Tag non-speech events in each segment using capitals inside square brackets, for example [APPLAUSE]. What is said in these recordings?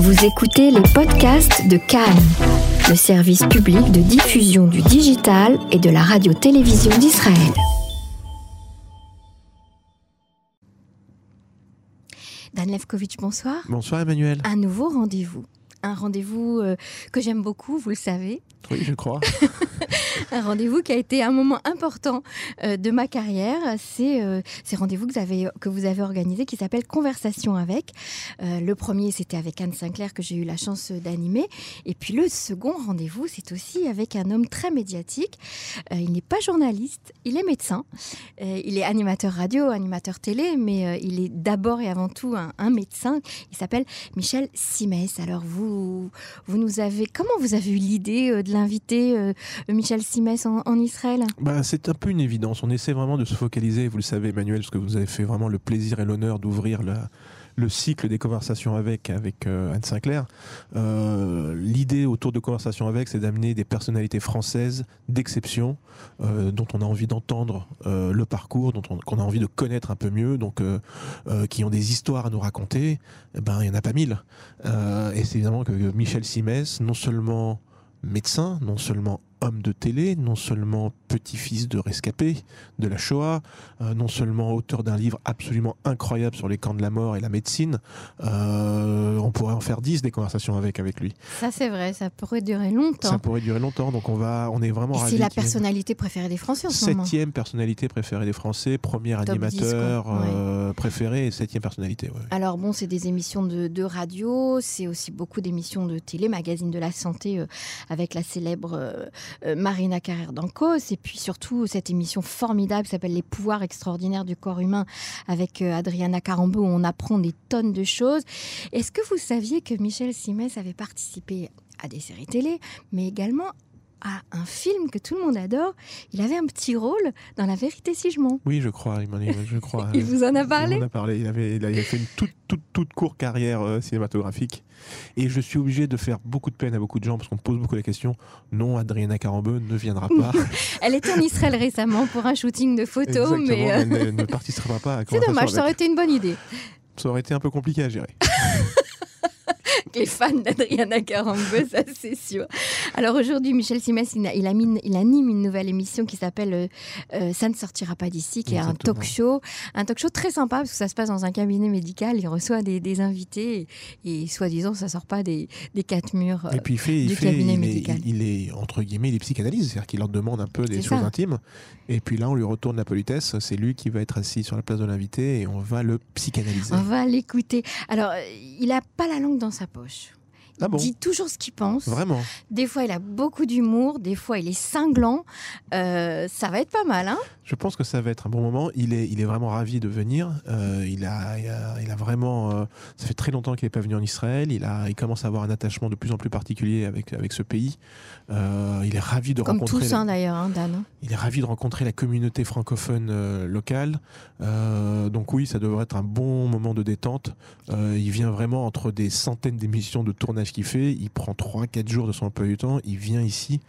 Vous écoutez les podcasts de Cannes, le service public de diffusion du digital et de la radio-télévision d'Israël. Dan Levkovitch, bonsoir. Bonsoir Emmanuel. Un nouveau rendez-vous. Un rendez-vous euh, que j'aime beaucoup, vous le savez. Oui, je crois. [LAUGHS] un rendez-vous qui a été un moment important euh, de ma carrière. C'est euh, ces rendez-vous que vous avez, que vous avez organisé qui s'appelle Conversation avec. Le premier, c'était avec Anne Sinclair que j'ai eu la chance d'animer. Et puis le second rendez-vous, c'est aussi avec un homme très médiatique. Il n'est pas journaliste, il est médecin. Il est animateur radio, animateur télé, mais il est d'abord et avant tout un, un médecin. Il s'appelle Michel Simès. Alors vous, vous nous avez, comment vous avez eu l'idée euh, de l'inviter, euh, Michel Simès, en, Israël? Bah, c'est un peu une évidence. On essaie vraiment de se focaliser, vous le savez Emmanuel, parce que vous avez fait vraiment le plaisir et l'honneur d'ouvrir la- le cycle des conversations avec, avec euh, Anne Sinclair. Euh, L'idée autour de conversations avec, c'est d'amener des personnalités françaises d'exception, euh, dont on a envie d'entendre le parcours, dont on, qu'on a envie de connaître un peu mieux, donc qui ont des histoires à nous raconter. Eh ben, il n'y en a pas mille. Et c'est évidemment que Michel Simès, non seulement médecin, non seulement homme de télé, non seulement petit-fils de rescapé de la Shoah, euh, non seulement auteur d'un livre absolument incroyable sur les camps de la mort et la médecine, euh, on pourrait en faire dix des conversations avec avec lui. Ça c'est vrai, ça pourrait durer longtemps. Ça pourrait durer longtemps, donc on va, on est vraiment c'est la personnalité préférée des Français en ce moment. Septième personnalité préférée des Français, premier Top 10, animateur. Ouais. euh, préféré et septième personnalité. ouais. Alors bon, c'est des émissions de, de radio, c'est aussi beaucoup d'émissions de télé, magazine de la santé avec la célèbre Marina Carrère d'Ancos, et puis surtout cette émission formidable s'appelle Les pouvoirs extraordinaires du corps humain avec euh, Adriana Carambeau on apprend des tonnes de choses. Est-ce que vous saviez que Michel Simès avait participé à des séries télé, mais également à un film que tout le monde adore Il avait un petit rôle dans La vérité si je mens. Oui, je crois, il m'en est- je crois. [LAUGHS] Il vous en a parlé Il m'en a parlé. Il avait, il avait fait une toute, toute, toute courte carrière euh, cinématographique. Et je suis obligé de faire beaucoup de peine à beaucoup de gens parce qu'on me pose beaucoup la question. Non, Adriana Carambeu ne viendra pas. [LAUGHS] Elle était en Israël récemment pour un shooting de photos, mais... euh, elle ne, ne participera pas [LAUGHS] C'est dommage, ça aurait été une bonne idée. Ça aurait été un peu compliqué à gérer. Les fans d'Adriana Carambeu, ça c'est sûr. Alors aujourd'hui, Michel Simès, il, anime une nouvelle émission qui s'appelle euh, euh, Ça ne sortira pas d'ici, qui est un talk show. Un talk show très sympa parce que ça se passe dans un cabinet médical. Il reçoit des, des invités et, et soi-disant, ça sort pas des, des quatre murs. euh, Et puis il fait, il, du fait cabinet il, est, médical. il est, entre guillemets, il est psychanalyse, c'est-à-dire qu'il leur demande un peu des choses intimes. Et puis là, on lui retourne la politesse. C'est lui qui va être assis sur la place de l'invité et on va le psychanalyser. On va l'écouter. Alors, euh, il a pas la langue dans sa poche. Il Ah bon dit toujours ce qu'il pense. Vraiment. Des fois, il a beaucoup d'humour. Des fois, il est cinglant. Euh, ça va être pas mal, hein Je pense que ça va être un bon moment. Il est, il est vraiment ravi de venir. Euh, il, a, il, a, il a vraiment. euh, ça fait très longtemps qu'il n'est pas venu en Israël. Il, a, il commence à avoir un attachement de plus en plus particulier avec, avec ce pays. Il est ravi de Comme rencontrer. tous, la- hein, d'ailleurs, hein, Dan. il est ravi de rencontrer la communauté francophone locale. Donc oui, ça devrait être un bon moment de détente. Il vient vraiment entre des centaines d'émissions de tournage qu'il fait. Il prend 3-4 jours de son emploi du temps. Il vient ici.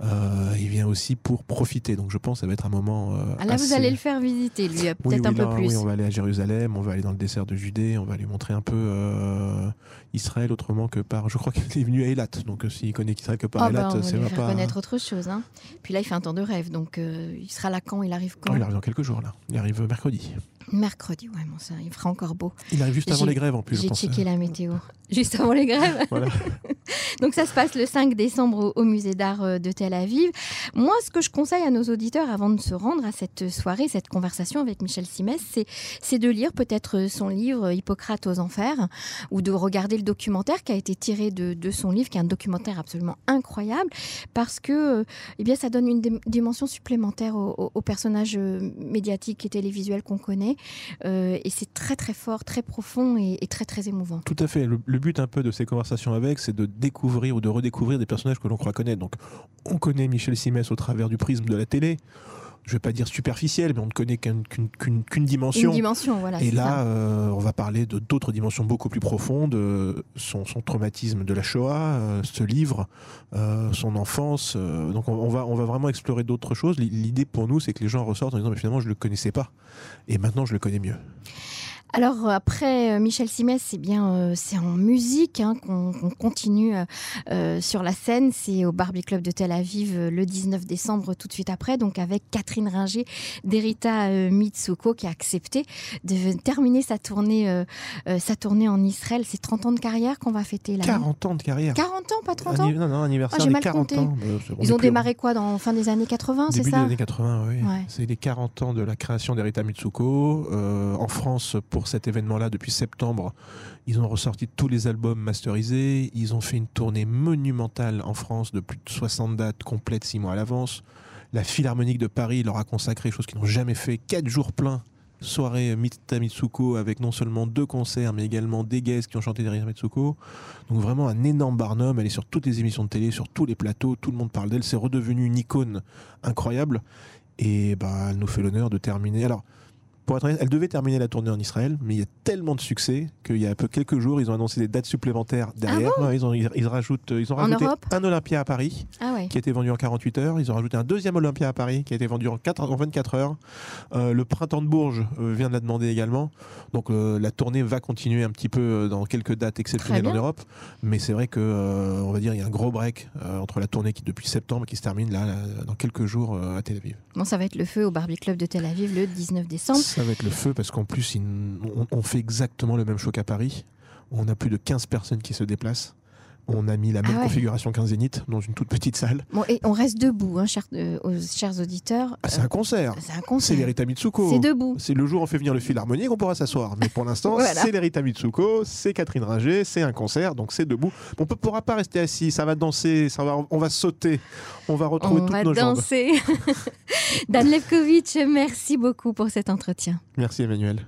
Euh, il vient aussi pour profiter. Donc je pense que ça va être un moment. euh, Ah, là, vous allez le faire visiter, lui, euh, oui, peut-être oui, un peu plus. oui, on va aller à Jérusalem, on va aller dans le désert de Judée, on va lui montrer un peu euh, Israël autrement que par. Je crois qu'il est venu à Eilat, donc s'il connaît Israël que par Ah, Eilat, bah, on va pas. connaître autre chose. Hein. Puis là, il fait un temps de rêve, donc il sera là quand? Il arrive quand? Oh, il arrive dans quelques jours là. Il arrive mercredi. Mercredi, ouais, bon, ça, il fera encore beau. Il arrive juste avant les grèves en plus. J'ai checké la météo. Juste avant les grèves. Voilà. [LAUGHS] [LAUGHS] Donc ça se passe le 5 décembre au, musée d'art euh, de Tel Aviv. Moi, ce que je conseille à nos auditeurs avant de se rendre à cette soirée, cette conversation avec Michel Simès, c'est, de lire peut-être son livre Hippocrate aux enfers ou de regarder le documentaire qui a été tiré de, son livre, qui est un documentaire absolument incroyable parce que euh, eh bien, ça donne une dim- dimension supplémentaire au, au- au personnage euh, médiatique et télévisuel qu'on connaît. Euh, et c'est très très fort, très profond et, très très émouvant. Tout à fait. Le but un peu de ces conversations avec, c'est de découvrir ou de redécouvrir des personnages que l'on croit connaître. Donc, on connaît Michel Simès au travers du prisme de la télé. Je vais pas dire superficiel, mais on ne connaît qu'une dimension. Une dimension, voilà. Et là, euh, on va parler de d'autres dimensions beaucoup plus profondes, euh, son, son traumatisme de la Shoah, euh, ce livre, son enfance. donc on, on va, on va vraiment explorer d'autres choses. L'idée pour nous, c'est que les gens ressortent en disant, mais finalement, je le connaissais pas, et maintenant, je le connais mieux. Alors après euh, Michel Simès, c'est bien, euh, c'est en musique hein, qu'on continue euh, sur la scène. C'est au Barbie Club de Tel Aviv euh, le 19 décembre, tout de suite après, donc avec Catherine Ringer d'Erita euh, Mitsuko qui a accepté de terminer sa tournée, euh, euh, sa tournée en Israël. C'est 30 ans de carrière qu'on va fêter là. 40 ans de carrière. 40 ans, pas 30 ans? Non, non, anniversaire Ah, des mal 40 compté. ans. On Ils ont démarré quoi dans fin des années 80, c'est Début des ça? années 80, oui. Ouais. C'est les 40 ans de la création d'Erita Mitsuko. Euh, en France, pour cet événement-là, depuis septembre, ils ont ressorti tous les albums masterisés. Ils ont fait une tournée monumentale en France de plus de 60 dates complètes, 6 mois à l'avance. La Philharmonique de Paris leur a consacré, chose qu'ils n'ont jamais fait, 4 jours pleins. Soirée Mita Mitsuko avec non seulement deux concerts, mais également des guests qui ont chanté derrière Mitsuko. Donc vraiment un énorme barnum. Elle est sur toutes les émissions de télé, sur tous les plateaux. Tout le monde parle d'elle. C'est redevenu une icône incroyable. Et bah, elle nous fait l'honneur de terminer. Alors, pour être honnête, elle devait terminer la tournée en Israël, mais il y a tellement de succès qu'il y a peu quelques jours, ils ont annoncé des dates supplémentaires derrière. Ouais, ils, ont, ils, ils rajoutent, ils ont En rajouté un Olympia à Paris Ah ouais. qui a été vendu en 48 heures. Ils ont rajouté un deuxième Olympia à Paris qui a été vendu en, 4 en 24 heures. Euh, le printemps de Bourges euh, vient de la demander également. Donc euh, la tournée va continuer un petit peu euh, dans quelques dates exceptionnelles en. Europe. Mais c'est vrai que euh, on va dire il y a un gros break euh, entre la tournée qui depuis septembre qui se termine là, là, dans quelques jours euh, à Tel Aviv. Bon, ça va être le feu au Barbie Club de Tel Aviv le 19 décembre. Ça va être le feu parce qu'en plus on fait exactement le même show qu'à Paris. On a plus de 15 personnes qui se déplacent. On a mis la même Ah ouais. configuration qu'un zénith dans une toute petite salle. Bon, et on reste debout, hein, chers, euh, aux chers auditeurs. Ah, c'est un concert. C'est un C'est l'Erita Mitsuko. C'est debout. C'est le jour où on fait venir le philharmonique, on pourra s'asseoir. Mais pour l'instant, [LAUGHS] Voilà. c'est l'Erita Mitsuko, c'est Catherine Ringer, c'est un concert, donc c'est debout. On ne pourra pas rester assis, ça va danser, ça va, on va sauter, on va retrouver On toutes va nos jambes. danser. [LAUGHS] Dan Levkovitch, merci beaucoup pour cet entretien. Merci Emmanuel.